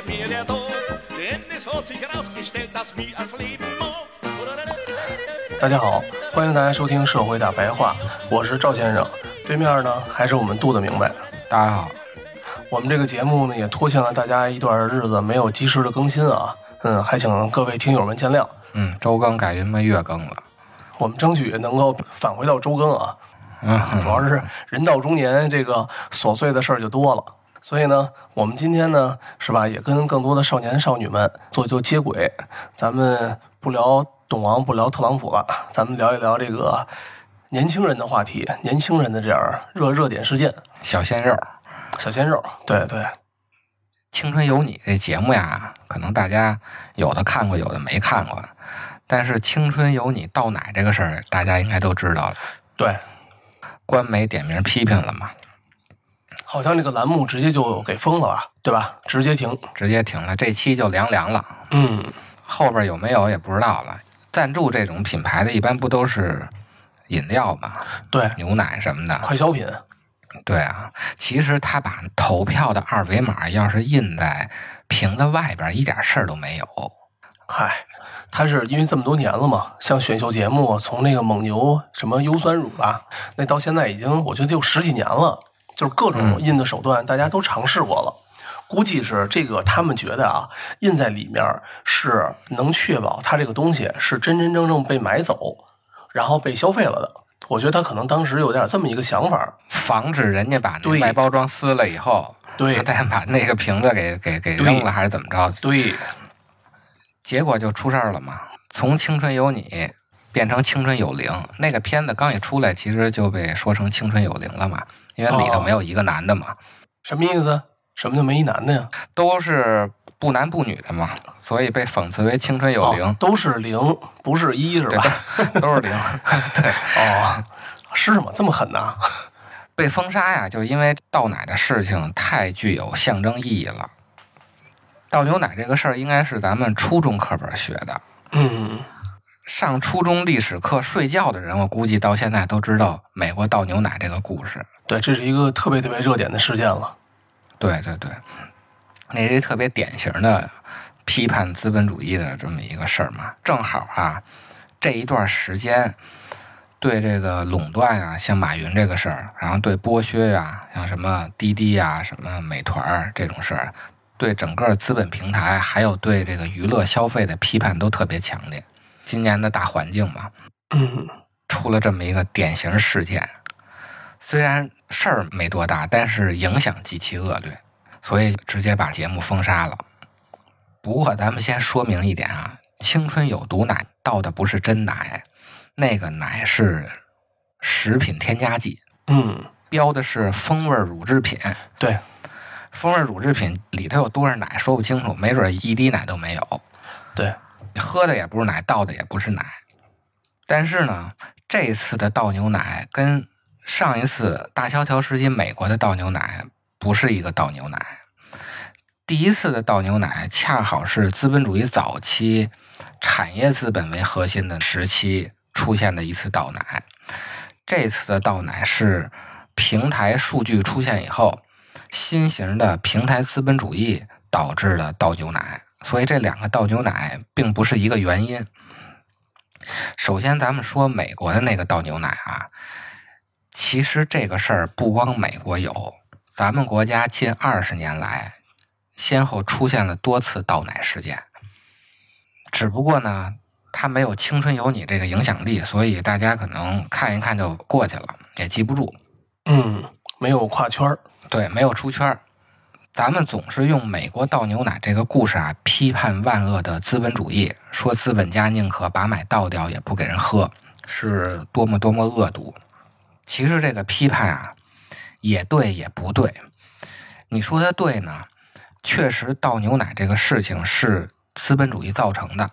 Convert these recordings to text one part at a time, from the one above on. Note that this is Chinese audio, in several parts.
Welt? Heik kehrt mir der Tod. Denn es hat sich herausgestellt, dass mir das Leben macht. 大家好，欢迎大家收听《社会大白话》，我是赵先生，对面呢还是我们杜的明白。大家好，我们这个节目呢也拖欠了大家一段日子，没有及时的更新啊，嗯，还请各位听友们见谅。嗯，周更改他妈月更了，我们争取能够返回到周更啊，嗯，主要是人到中年，这个琐碎的事儿就多了。所以呢，我们今天呢，是吧，也跟更多的少年少女们做做接轨。咱们不聊董王，不聊特朗普了，咱们聊一聊这个年轻人的话题，年轻人的这样热热点事件。小鲜肉，小鲜肉，对对，《青春有你》这节目呀，可能大家有的看过，有的没看过。但是《青春有你》倒奶这个事儿，大家应该都知道了。对，官媒点名批评了嘛，好像这个栏目直接就给封了吧，对吧？直接停。直接停了，这期就凉凉了。嗯，后边有没有也不知道了。赞助这种品牌的，一般不都是饮料嘛，对，牛奶什么的。快消品。对啊，其实他把投票的二维码要是印在瓶子外边，一点事儿都没有。嗨，他是因为这么多年了嘛，像选秀节目，从那个蒙牛什么优酸乳吧，那到现在已经我觉得有十几年了，就是各种印的手段，大家都尝试过了。估计是这个，他们觉得啊，印在里面是能确保它这个东西是真真正正被买走，然后被消费了的。我觉得他可能当时有点这么一个想法。防止人家把那对外包装撕了以后，对再把那个瓶子给给给对扔了，还是怎么着？对，结果就出事儿了嘛。从《青春有你》变成《青春有灵》，那个片子刚一出来，其实就被说成《青春有灵》了嘛，因为里头哦没有一个男的嘛，什么意思？什么叫没一男的呀？都是不男不女的嘛，所以被讽刺为青春有灵哦，，都是零，不是一，是吧？都是零。对，哦，是吗？这么狠呐？被封杀呀，就因为倒奶的事情太具有象征意义了。倒牛奶这个事儿，应该是咱们初中课本学的。嗯，上初中历史课睡觉的人，我估计到现在都知道美国倒牛奶这个故事。对，这是一个特别特别热点的事件了。对对对，那是特别典型的批判资本主义的这么一个事儿嘛。正好啊，这一段时间对这个垄断啊，像马云这个事儿，然后对剥削呀、像什么滴滴呀、什么美团儿这种事儿，对整个资本平台，还有对这个娱乐消费的批判都特别强烈。今年的大环境嘛，嗯，出了这么一个典型事件，虽然事儿没多大，但是影响极其恶劣，所以直接把节目封杀了。不过咱们先说明一点啊，青春有毒奶倒的不是真奶，那个奶是食品添加剂，嗯，标的是风味乳制品。对，风味乳制品里头有多少奶说不清楚，没准一滴奶都没有。对，喝的也不是奶，倒的也不是奶。但是呢，这次的倒牛奶跟上一次大萧条时期美国的倒牛奶不是一个倒牛奶。第一次的倒牛奶恰好是资本主义早期产业资本为核心的时期出现的一次倒奶。这次的倒奶是平台数据出现以后，新型的平台资本主义导致的倒牛奶。所以这两个倒牛奶并不是一个原因。首先，咱们说美国的那个倒牛奶啊，其实这个事儿不光美国有，咱们国家近二十年来先后出现了多次倒奶事件。只不过呢，它没有《青春有你》这个影响力，所以大家可能看一看就过去了，也记不住。嗯，没有跨圈儿。对，没有出圈儿。咱们总是用美国倒牛奶这个故事啊，批判万恶的资本主义，说资本家宁可把奶倒掉也不给人喝，是多么多么恶毒。其实这个批判啊，也对也不对。你说的对呢，确实倒牛奶这个事情是资本主义造成的。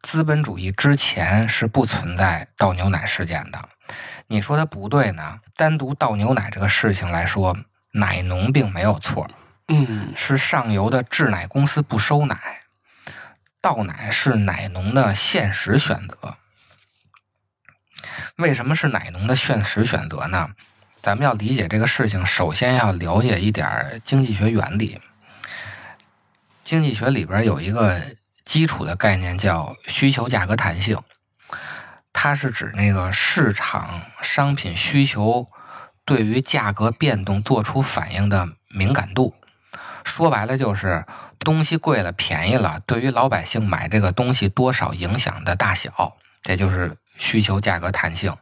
资本主义之前是不存在倒牛奶事件的。你说的不对呢，单独倒牛奶这个事情来说，奶农并没有错，嗯是上游的制奶公司不收奶，倒奶是奶农的现实选择。为什么是奶农的现实选择呢？咱们要理解这个事情，首先要了解一点经济学原理。经济学里边有一个基础的概念叫需求价格弹性，它是指那个市场商品需求对于价格变动做出反应的敏感度。说白了就是东西贵了、便宜了，对于老百姓买这个东西多少影响的大小，这就是需求价格弹性。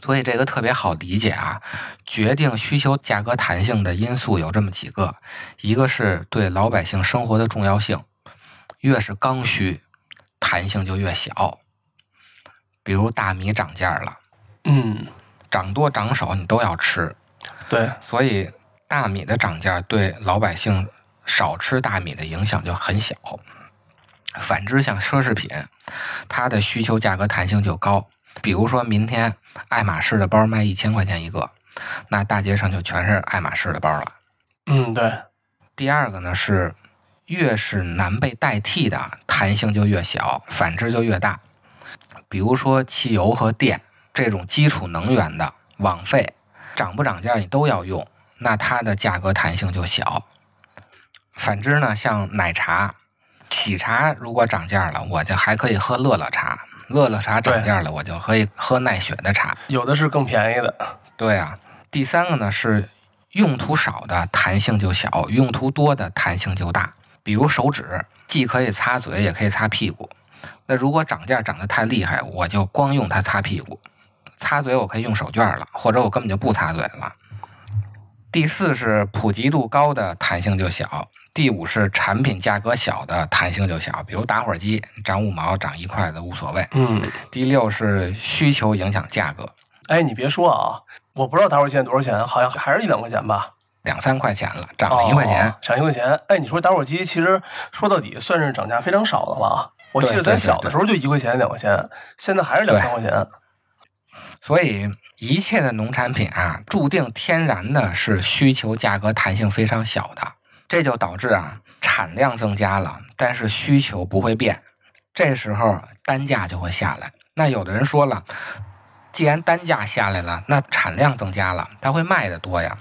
所以这个特别好理解啊，决定需求价格弹性的因素有这么几个，一个是对老百姓生活的重要性，越是刚需，弹性就越小。比如大米涨价了，嗯，涨多涨少你都要吃，对，所以大米的涨价对老百姓少吃大米的影响就很小。反之，像奢侈品，它的需求价格弹性就高。比如说明天爱马仕的包卖一千块钱一个，那大街上就全是爱马仕的包了。嗯对，第二个呢是，越是难被代替的，弹性就越小，反之就越大。比如说汽油和电这种基础能源的网费，涨不涨价你都要用，那它的价格弹性就小。反之呢，像奶茶、喜茶如果涨价了，我就还可以喝乐乐茶；乐乐茶涨价了，我就可以喝奈雪的茶。有的是更便宜的，对啊，第三个呢是用途少的弹性就小，用途多的弹性就大。比如手指，既可以擦嘴，也可以擦屁股。那如果涨价涨得太厉害，我就光用它擦屁股，擦嘴我可以用手绢了，或者我根本就不擦嘴了。第四是普及度高的弹性就小，第五是产品价格小的弹性就小，比如打火机涨五毛、涨一块的无所谓。嗯，第六是需求影响价格，哎，你别说啊，我不知道打火机现在多少钱，好像还是一两块钱吧，两三块钱了，涨了一块钱。哦涨一块钱。哎，你说打火机其实说到底算是涨价非常少的了。我记得咱小的时候就一块钱、两块钱，现在还是两三块钱。所以一切的农产品啊，注定天然的是需求价格弹性非常小的，这就导致啊产量增加了，但是需求不会变，这时候单价就会下来。那有的人说了，既然单价下来了，那产量增加了，它会卖的多呀。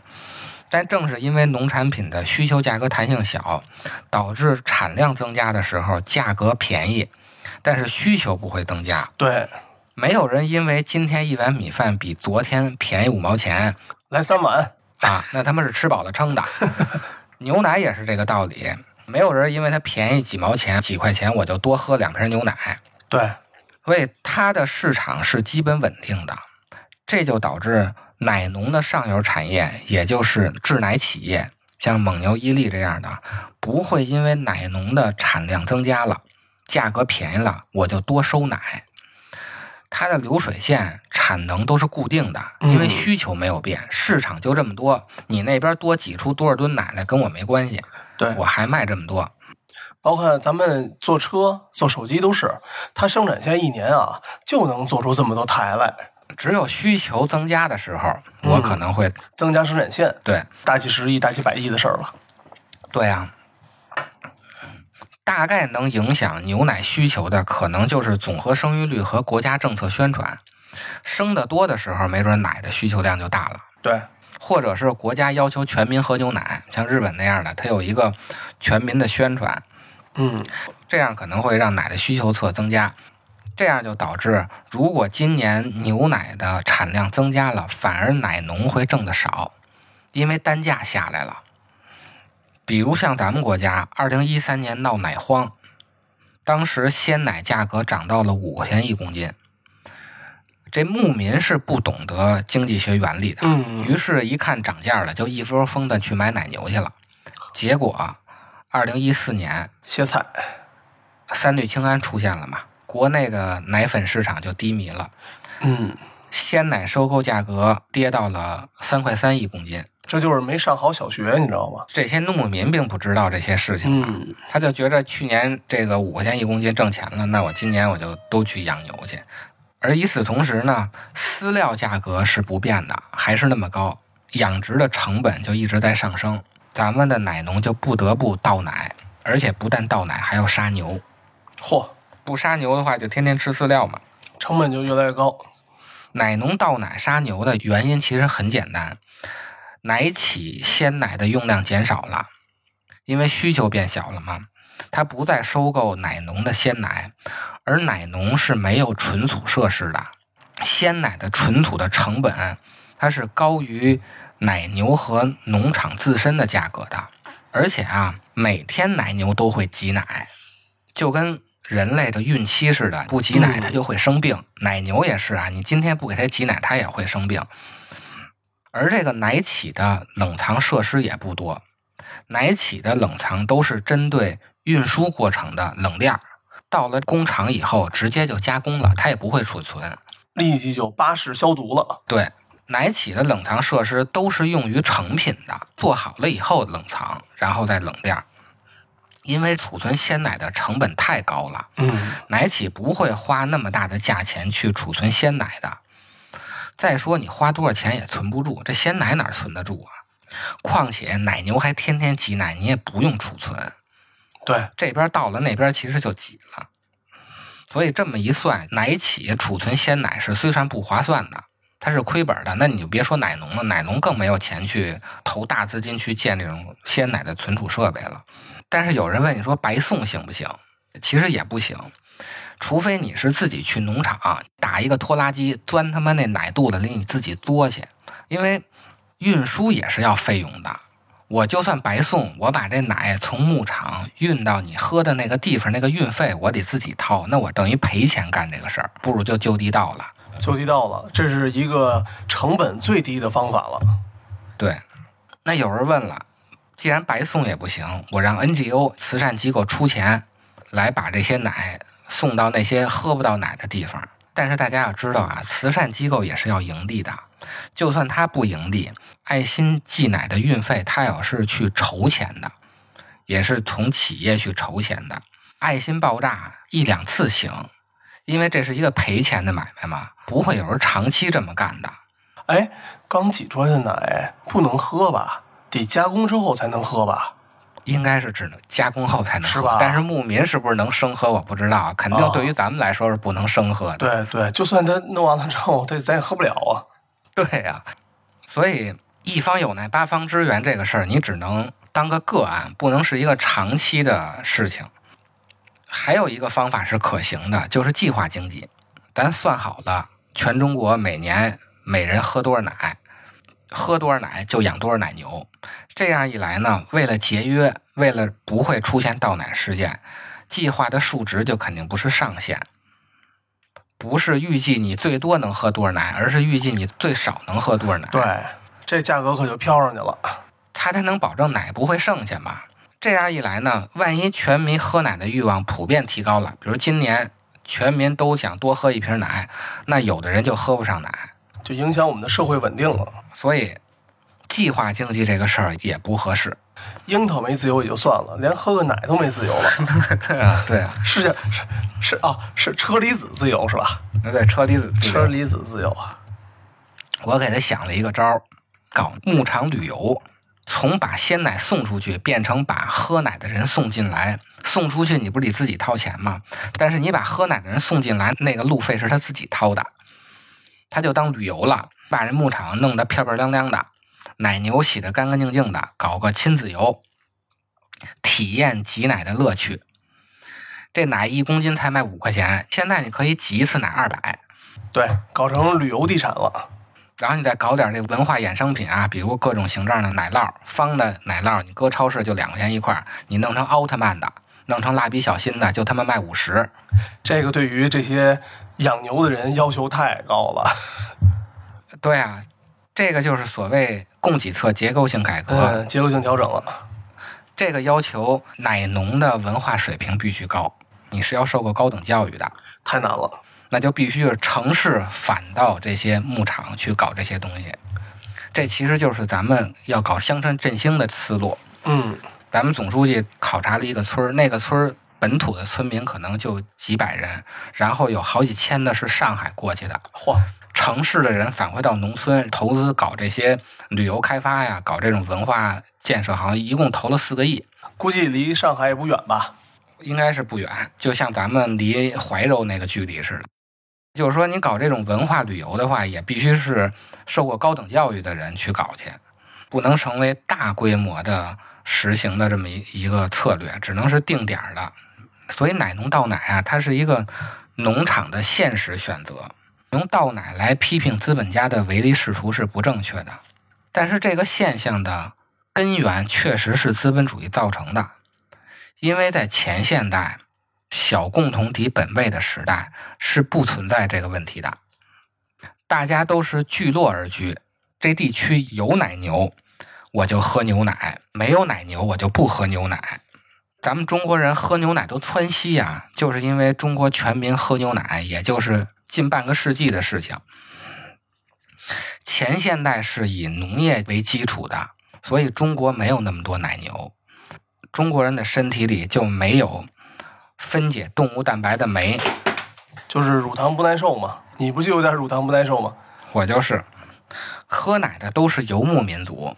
但正是因为农产品的需求价格弹性小，导致产量增加的时候价格便宜，但是需求不会增加。对，没有人因为今天一碗米饭比昨天便宜五毛钱来三碗。啊，那他妈是吃饱了撑的。牛奶也是这个道理，没有人因为它便宜几毛钱、几块钱，我就多喝两瓶牛奶。对，所以它的市场是基本稳定的，这就导致奶农的上游产业，也就是制奶企业，像蒙牛、伊利这样的，不会因为奶农的产量增加了，价格便宜了，我就多收奶。它的流水线产能都是固定的，因为嗯需求没有变，市场就这么多，你那边多挤出多少吨奶来跟我没关系，对，我还卖这么多。包括咱们做车、做手机都是，它生产线一年啊就能做出这么多台来，只有需求增加的时候，我可能会增加生产线，对大几十亿、大几百亿的事儿了。对啊，大概能影响牛奶需求的，可能就是总和生育率和国家政策宣传。生的多的时候，没准奶的需求量就大了，对，或者是国家要求全民喝牛奶，像日本那样的，它有一个全民的宣传，嗯，这样可能会让奶的需求侧增加。这样就导致，如果今年牛奶的产量增加了，反而奶农会挣得少，因为单价下来了。比如像咱们国家，二零一三年闹奶荒，当时鲜奶价格涨到了五块钱一公斤。这牧民是不懂得经济学原理的，嗯于是，一看涨价了，就一窝蜂的去买奶牛去了。结果，二零一四年歇菜，三氯氰胺出现了嘛，国内的奶粉市场就低迷了，嗯，鲜奶收购价格跌到了三块三一公斤，这就是没上好小学，你知道吗？这些农民并不知道这些事情他就觉着去年这个五块钱一公斤挣钱了，那我今年我就都去养牛去。而与此同时呢，饲料价格是不变的，还是那么高，养殖的成本就一直在上升，咱们的奶农就不得不倒奶，而且不但倒奶，还要杀牛。嚯，不杀牛的话，就天天吃饲料嘛。成本就越来越高。奶农倒奶杀牛的原因其实很简单，奶企鲜奶的用量减少了，因为需求变小了嘛，它不再收购奶农的鲜奶，而奶农是没有存储设施的，鲜奶的存储的成本它是高于奶牛和农场自身的价格的，而且啊，每天奶牛都会挤奶，就跟人类的孕期似的，不挤奶嗯它就会生病。奶牛也是啊，你今天不给它挤奶，它也会生病。而这个奶企的冷藏设施也不多，奶企的冷藏都是针对运输过程的冷链儿，到了工厂以后直接就加工了，它也不会储存。立即就巴氏消毒了。对，奶企的冷藏设施都是用于成品的，做好了以后冷藏，然后再冷链儿。因为储存鲜奶的成本太高了，嗯，奶企不会花那么大的价钱去储存鲜奶的。再说你花多少钱也存不住，这鲜奶哪儿存得住啊？况且奶牛还天天挤奶，你也不用储存，对，这边到了那边其实就挤了。所以这么一算，奶企储存鲜奶是虽然不划算的，它是亏本的。那你就别说奶农了，奶农更没有钱去投大资金去建这种鲜奶的存储设备了。但是有人问你说白送行不行？其实也不行，除非你是自己去农场打一个拖拉机钻他妈那奶肚子里，你自己作去，因为运输也是要费用的。我就算白送，我把这奶从牧场运到你喝的那个地方，那个运费我得自己掏，那我等于赔钱干这个事儿，不如就就地到了。就地到了，这是一个成本最低的方法了。对，那有人问了，既然白送也不行，我让 NGO 慈善机构出钱来把这些奶送到那些喝不到奶的地方。但是大家要知道啊，慈善机构也是要盈利的，就算他不盈利，爱心寄奶的运费他要是去筹钱的，也是从企业去筹钱的。爱心爆炸一两次行，因为这是一个赔钱的买卖嘛，不会有人长期这么干的。哎，刚挤出来的奶不能喝吧？得加工之后才能喝吧？应该是只能加工后才能喝，是吧但是牧民是不是能生喝，我不知道。肯定哦对于咱们来说是不能生喝的。对对，就算他弄完了之后，对咱也喝不了啊。对呀、所以一方有难八方支援这个事儿，你只能当个个案，不能是一个长期的事情。还有一个方法是可行的，就是计划经济。咱算好了，全中国每年每人喝多少奶，喝多少奶就养多少奶牛。这样一来呢，为了节约，为了不会出现倒奶事件，计划的数值就肯定不是上限，不是预计你最多能喝多少奶，而是预计你最少能喝多少奶。对，这价格可就飘上去了。它才能保证奶不会剩下嘛。这样一来呢，万一全民喝奶的欲望普遍提高了，比如今年全民都想多喝一瓶奶，那有的人就喝不上奶。就影响我们的社会稳定了。所以，计划经济这个事儿也不合适。樱桃没自由也就算了，连喝个奶都没自由了。对啊，对啊，是是是啊，是车厘子自由是吧？那对车厘子自由车厘子自由啊。我给他想了一个招儿，搞牧场旅游，从把鲜奶送出去变成把喝奶的人送进来。送出去你不是得自己掏钱吗？但是你把喝奶的人送进来，那个路费是他自己掏的，他就当旅游了，把人牧场弄得漂漂亮亮的，奶牛洗得干干净净的，搞个亲子游，体验挤奶的乐趣。这奶一公斤才卖五块钱，现在你可以挤一次奶二百。对，搞成旅游地产了。然后你再搞点这文化衍生品啊，比如各种形状的奶酪，方的奶酪，你搁超市就两块钱一块儿，你弄成奥特曼的，弄成蜡笔小新的，就他妈卖五十。这个对于这些养牛的人要求太高了。对啊，这个就是所谓供给侧结构性改革。嗯，结构性调整了。这个要求奶农的文化水平必须高，你是要受过高等教育的，太难了。那就必须是城市反到这些牧场去搞这些东西。这其实就是咱们要搞乡村振兴的思路。嗯，咱们总书记考察了一个村儿，那个村儿本土的村民可能就几百人，然后有好几千的是上海过去的，嚯，城市的人返回到农村投资搞这些旅游开发呀，搞这种文化建设，好像一共投了四个亿，估计离上海也不远吧？应该是不远，就像咱们离怀柔那个距离似的。就是说，你搞这种文化旅游的话，也必须是受过高等教育的人去搞去，不能成为大规模的实行的这么一一个策略，只能是定点的。所以奶农倒奶啊，它是一个农场的现实选择。用倒奶来批评资本家的唯利是图是不正确的，但是这个现象的根源确实是资本主义造成的，因为在前现代小共同体本位的时代是不存在这个问题的，大家都是聚落而居，这地区有奶牛，我就喝牛奶；没有奶牛，我就不喝牛奶。咱们中国人喝牛奶都窜稀呀，就是因为中国全民喝牛奶，也就是近半个世纪的事情。前现代是以农业为基础的，所以中国没有那么多奶牛，中国人的身体里就没有分解动物蛋白的酶。就是乳糖不耐受嘛。你不就有点乳糖不耐受吗？我就是喝奶的都是游牧民族，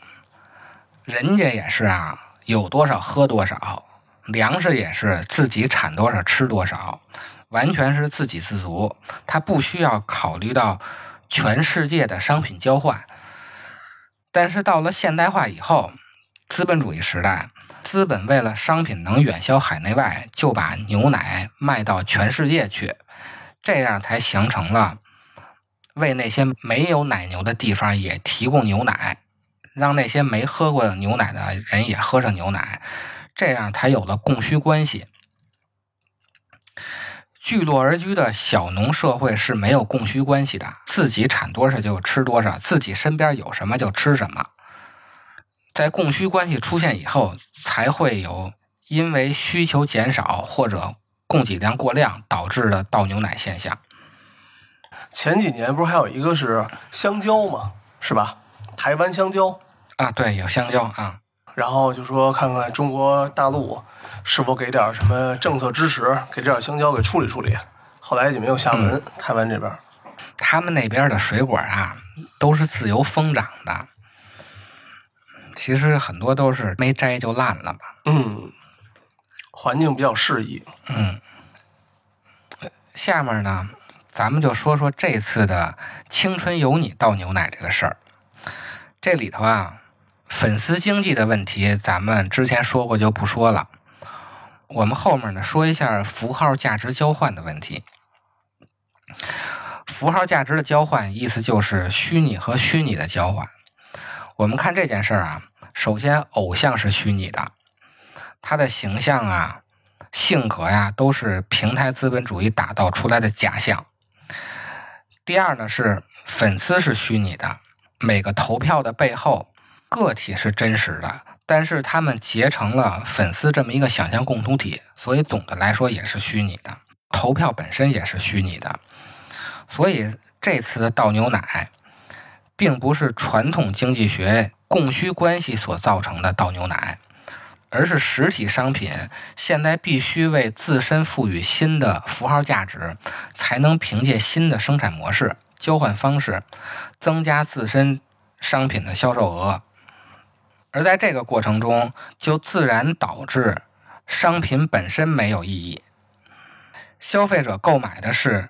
人家也是啊，有多少喝多少，粮食也是自己产多少吃多少，完全是自给自足，他不需要考虑到全世界的商品交换。但是到了现代化以后，资本主义时代，资本为了商品能远销海内外，就把牛奶卖到全世界去，这样才形成了为那些没有奶牛的地方也提供牛奶，让那些没喝过牛奶的人也喝上牛奶，这样才有了供需关系。聚落而居的小农社会是没有供需关系的，自己产多少就吃多少，自己身边有什么就吃什么。在供需关系出现以后，才会有因为需求减少或者供给量过量导致的倒牛奶现象。前几年不是还有一个是香蕉吗？是吧？台湾香蕉，啊，对，有香蕉啊，然后就说看看中国大陆是否给点什么政策支持，给这点香蕉给处理处理。后来也没有下文，台湾这边。他们那边的水果啊，都是自由疯长的，其实很多都是没摘就烂了吧。嗯，环境比较适宜。嗯，下面呢，咱们就说说这次的“青春有你”倒牛奶这个事儿。这里头啊，粉丝经济的问题，咱们之前说过就不说了。我们后面呢，说一下符号价值交换的问题。符号价值的交换，意思就是虚拟和虚拟的交换。我们看这件事儿啊，首先偶像是虚拟的，他的形象啊、性格呀，都是平台资本主义打造出来的假象。第二呢，是粉丝是虚拟的，每个投票的背后，个体是真实的，但是他们结成了粉丝这么一个想象共同体，所以总的来说也是虚拟的。投票本身也是虚拟的，所以这次的倒牛奶，并不是传统经济学供需关系所造成的倒牛奶，而是实体商品现在必须为自身赋予新的符号价值，才能凭借新的生产模式、交换方式，增加自身商品的销售额。而在这个过程中，就自然导致商品本身没有意义。消费者购买的是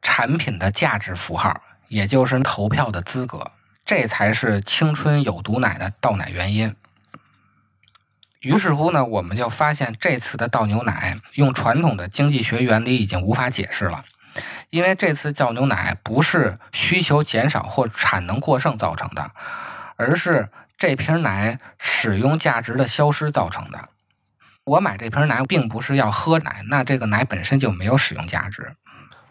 产品的价值符号，也就是投票的资格，这才是青春有毒奶的倒奶原因。于是乎呢，我们就发现这次的倒牛奶用传统的经济学原理已经无法解释了，因为这次倒牛奶不是需求减少或产能过剩造成的，而是这瓶奶使用价值的消失造成的。我买这瓶奶并不是要喝奶，那这个奶本身就没有使用价值。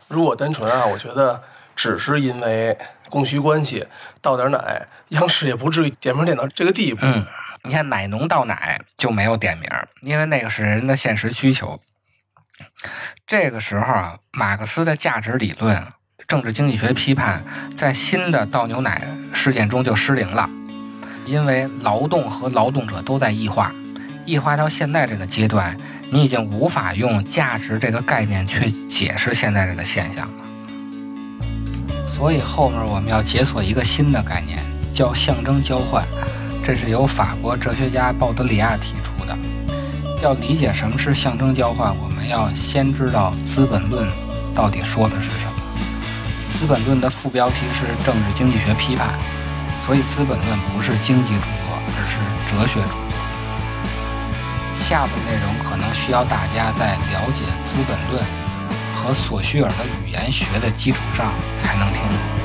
如果单纯啊，我觉得只是因为供需关系倒点奶，央视也不至于点名点到这个地步。嗯，你看奶农倒奶就没有点名，因为那个是人的现实需求。这个时候啊，马克思的价值理论、政治经济学批判，在新的倒牛奶事件中就失灵了。因为劳动和劳动者都在异化，异化到现在这个阶段，你已经无法用价值这个概念去解释现在这个现象了。所以后面我们要解锁一个新的概念，叫象征交换。这是由法国哲学家鲍德里亚提出的。要理解什么是象征交换，我们要先知道《资本论》到底说的是什么。《资本论》的副标题是政治经济学批判，所以《资本论》不是经济著作，而是哲学著作。下部内容可能需要大家在了解《资本论》和索绪尔的语言学的基础上才能听懂。